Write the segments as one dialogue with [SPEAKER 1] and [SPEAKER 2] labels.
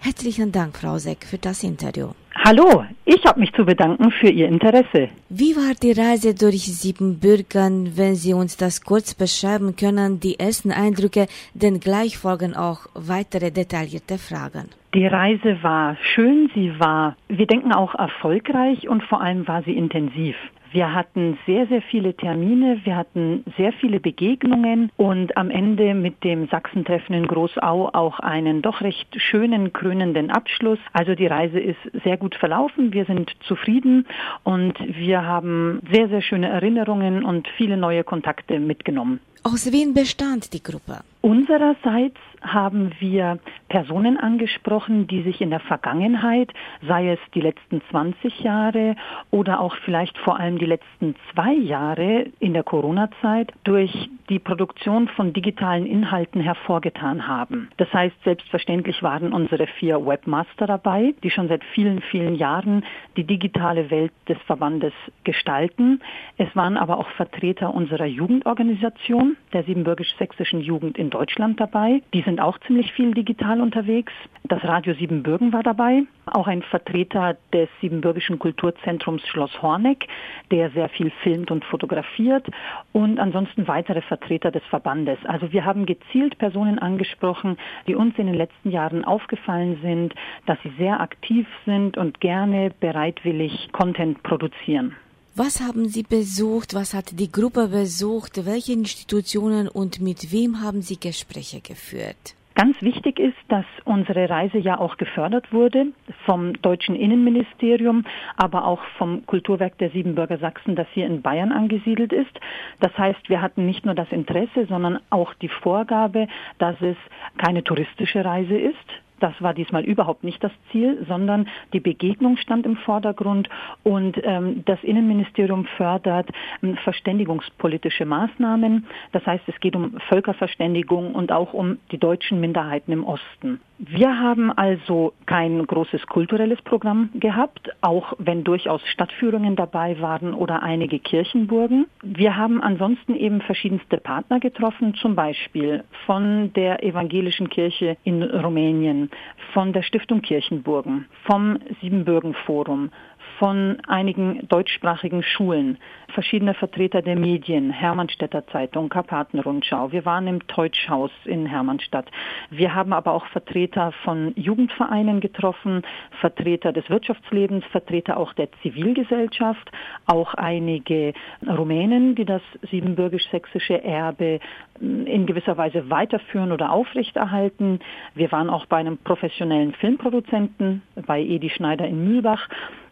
[SPEAKER 1] Herzlichen Dank, Frau Seck, für das Interview.
[SPEAKER 2] Hallo, ich habe mich zu bedanken für Ihr Interesse.
[SPEAKER 1] Wie war die Reise durch Siebenbürgen? Wenn Sie uns das kurz beschreiben können, die ersten Eindrücke, denn gleich folgen auch weitere detaillierte Fragen.
[SPEAKER 2] Die Reise war schön, sie war, wir denken auch erfolgreich und vor allem war sie intensiv. Wir hatten sehr, sehr viele Termine, wir hatten sehr viele Begegnungen und am Ende mit dem Sachsentreffen in Großau auch einen doch recht schönen, krönenden Abschluss. Also die Reise ist sehr gut verlaufen, wir sind zufrieden und wir haben sehr, sehr schöne Erinnerungen und viele neue Kontakte mitgenommen.
[SPEAKER 1] Aus wen bestand die Gruppe?
[SPEAKER 2] Unsererseits haben wir Personen angesprochen, die sich in der Vergangenheit, sei es die letzten 20 Jahre oder auch vielleicht vor allem die letzten zwei Jahre in der Corona-Zeit, durch die Produktion von digitalen Inhalten hervorgetan haben. Das heißt, selbstverständlich waren unsere vier Webmaster dabei, die schon seit vielen, vielen Jahren die digitale Welt des Verbandes gestalten. Es waren aber auch Vertreter unserer Jugendorganisation, der siebenbürgisch-sächsischen Jugend in Deutschland dabei. Die sind auch ziemlich viel digital unterwegs. Das Radio Siebenbürgen war dabei, auch ein Vertreter des Siebenbürgischen Kulturzentrums Schloss Horneck, der sehr viel filmt und fotografiert und ansonsten weitere Vertreter des Verbandes. Also wir haben gezielt Personen angesprochen, die uns in den letzten Jahren aufgefallen sind, dass sie sehr aktiv sind und gerne bereitwillig Content produzieren.
[SPEAKER 1] Was haben Sie besucht? Was hat die Gruppe besucht? Welche Institutionen und mit wem haben Sie Gespräche geführt?
[SPEAKER 2] Ganz wichtig ist, dass unsere Reise ja auch gefördert wurde vom deutschen Innenministerium, aber auch vom Kulturwerk der Siebenbürger Sachsen, das hier in Bayern angesiedelt ist. Das heißt, wir hatten nicht nur das Interesse, sondern auch die Vorgabe, dass es keine touristische Reise ist, das war diesmal überhaupt nicht das Ziel, sondern die Begegnung stand im Vordergrund und ähm, das Innenministerium fördert ähm, verständigungspolitische Maßnahmen. Das heißt, es geht um Völkerverständigung und auch um die deutschen Minderheiten im Osten. Wir haben also kein großes kulturelles Programm gehabt, auch wenn durchaus Stadtführungen dabei waren oder einige Kirchenburgen. Wir haben ansonsten eben verschiedenste Partner getroffen, zum Beispiel von der Evangelischen Kirche in Rumänien, von der Stiftung Kirchenburgen, vom Siebenbürgen Forum, von einigen deutschsprachigen Schulen, verschiedene Vertreter der Medien, Hermannstädter Zeitung, Karpatenrundschau. Wir waren im Teutschhaus in Hermannstadt. Wir haben aber auch Vertreter von Jugendvereinen getroffen, Vertreter des Wirtschaftslebens, Vertreter auch der Zivilgesellschaft, auch einige Rumänen, die das siebenbürgisch-sächsische Erbe in gewisser Weise weiterführen oder aufrechterhalten. Wir waren auch bei einem professionellen Filmproduzenten, bei Edi Schneider in Mühlbach.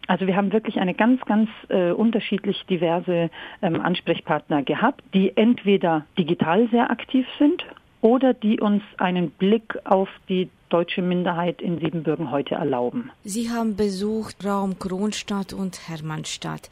[SPEAKER 2] Also wir haben wirklich eine ganz, ganz äh, unterschiedlich diverse ähm, Ansprechpartner gehabt, die entweder digital sehr aktiv sind oder die uns einen Blick auf die deutsche Minderheit in Siebenbürgen heute erlauben.
[SPEAKER 1] Sie haben besucht Raum Kronstadt und Hermannstadt.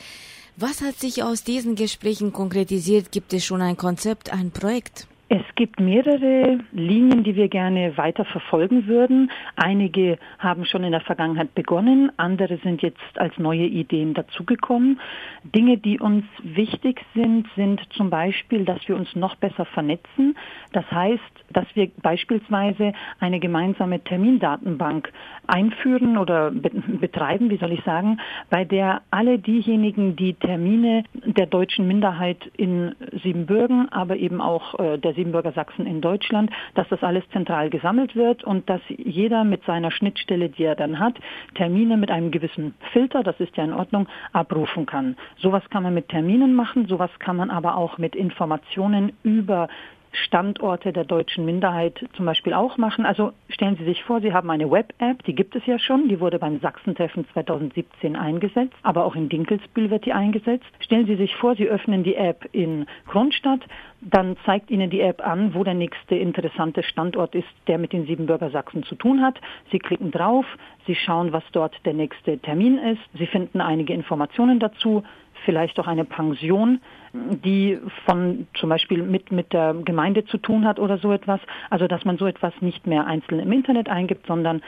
[SPEAKER 1] Was hat sich aus diesen Gesprächen konkretisiert? Gibt es schon ein Konzept, ein Projekt?
[SPEAKER 2] Es gibt mehrere Linien, die wir gerne weiter verfolgen würden. Einige haben schon in der Vergangenheit begonnen, andere sind jetzt als neue Ideen dazugekommen. Dinge, die uns wichtig sind, sind zum Beispiel, dass wir uns noch besser vernetzen. Das heißt, dass wir beispielsweise eine gemeinsame Termindatenbank einführen oder betreiben, wie soll ich sagen, bei der alle diejenigen, die Termine der deutschen Minderheit in Siebenbürgen, aber eben auch äh, der Siebenbürger Sachsen in Deutschland, dass das alles zentral gesammelt wird und dass jeder mit seiner Schnittstelle, die er dann hat, Termine mit einem gewissen Filter, das ist ja in Ordnung, abrufen kann. Sowas kann man mit Terminen machen, sowas kann man aber auch mit Informationen über Standorte der deutschen Minderheit zum Beispiel auch machen. Also stellen Sie sich vor, Sie haben eine Web-App, die gibt es ja schon, die wurde beim Sachsentreffen 2017 eingesetzt, aber auch in Dinkelsbühl wird die eingesetzt. Stellen Sie sich vor, Sie öffnen die App in Kronstadt, dann zeigt Ihnen die App an, wo der nächste interessante Standort ist, der mit den Siebenbürger Sachsen zu tun hat. Sie klicken drauf, Sie schauen, was dort der nächste Termin ist, Sie finden einige Informationen dazu, vielleicht auch eine Pension, die von zum Beispiel mit, mit der Gemeinde zu tun hat oder so etwas. Also dass man so etwas nicht mehr einzeln im Internet eingibt, sondern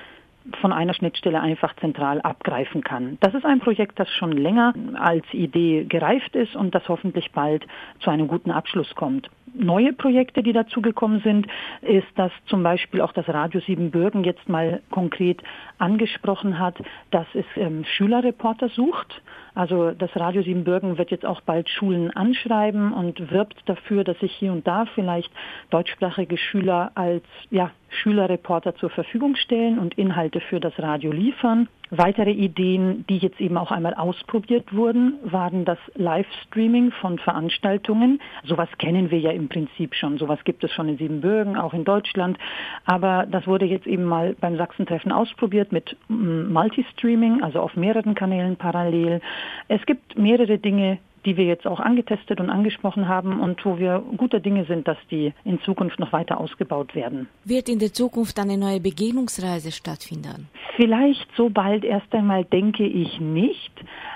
[SPEAKER 2] von einer Schnittstelle einfach zentral abgreifen kann. Das ist ein Projekt, das schon länger als Idee gereift ist und das hoffentlich bald zu einem guten Abschluss kommt. neue Projekte, die dazugekommen sind, ist, dass zum Beispiel auch das Radio Siebenbürgen jetzt mal konkret angesprochen hat, dass es ähm, Schülerreporter sucht. Also das Radio Siebenbürgen wird jetzt auch bald Schulen anschreiben und wirbt dafür, dass sich hier und da vielleicht deutschsprachige Schüler als ja, Schülerreporter zur Verfügung stellen und Inhalte für das Radio liefern. Weitere Ideen, die jetzt eben auch einmal ausprobiert wurden, waren das Livestreaming von Veranstaltungen. Sowas kennen wir ja im Prinzip schon. Sowas gibt es schon in Siebenbürgen, auch in Deutschland. Aber das wurde jetzt eben mal beim Sachsentreffen ausprobiert mit mm, Multistreaming, also auf mehreren Kanälen parallel. Es gibt mehrere Dinge, die wir jetzt auch angetestet und angesprochen haben und wo wir guter Dinge sind, dass die in Zukunft noch weiter ausgebaut werden.
[SPEAKER 1] Wird in der Zukunft eine neue Begegnungsreise stattfinden?
[SPEAKER 2] Vielleicht so bald erst einmal denke ich nicht.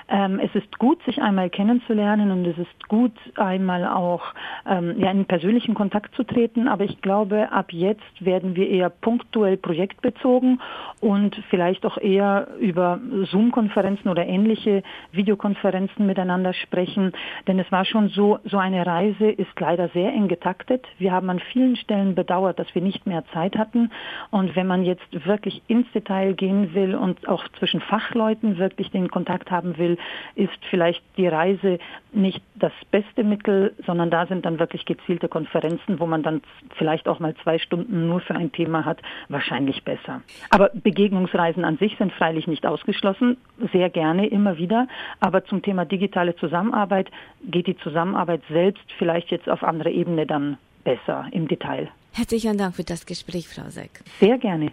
[SPEAKER 2] Ähm, es ist gut, sich einmal kennenzulernen und es ist gut, einmal auch ähm, ja, in persönlichen Kontakt zu treten. Aber ich glaube, ab jetzt werden wir eher punktuell projektbezogen und vielleicht auch eher über Zoom-Konferenzen oder ähnliche Videokonferenzen miteinander sprechen. Denn es war schon so, so eine Reise ist leider sehr eng getaktet. Wir haben an vielen Stellen bedauert, dass wir nicht mehr Zeit hatten. Und wenn man jetzt wirklich ins Detail gehen will und auch zwischen Fachleuten wirklich den Kontakt haben will, ist vielleicht die Reise nicht das beste Mittel, sondern da sind dann wirklich gezielte Konferenzen, wo man dann vielleicht auch mal zwei Stunden nur für ein Thema hat, wahrscheinlich besser. Aber Begegnungsreisen an sich sind freilich nicht ausgeschlossen, sehr gerne immer wieder. Aber zum Thema digitale Zusammenarbeit geht die Zusammenarbeit selbst vielleicht jetzt auf andere Ebene dann besser im Detail.
[SPEAKER 1] Herzlichen Dank für das Gespräch, Frau Seck.
[SPEAKER 2] Sehr gerne.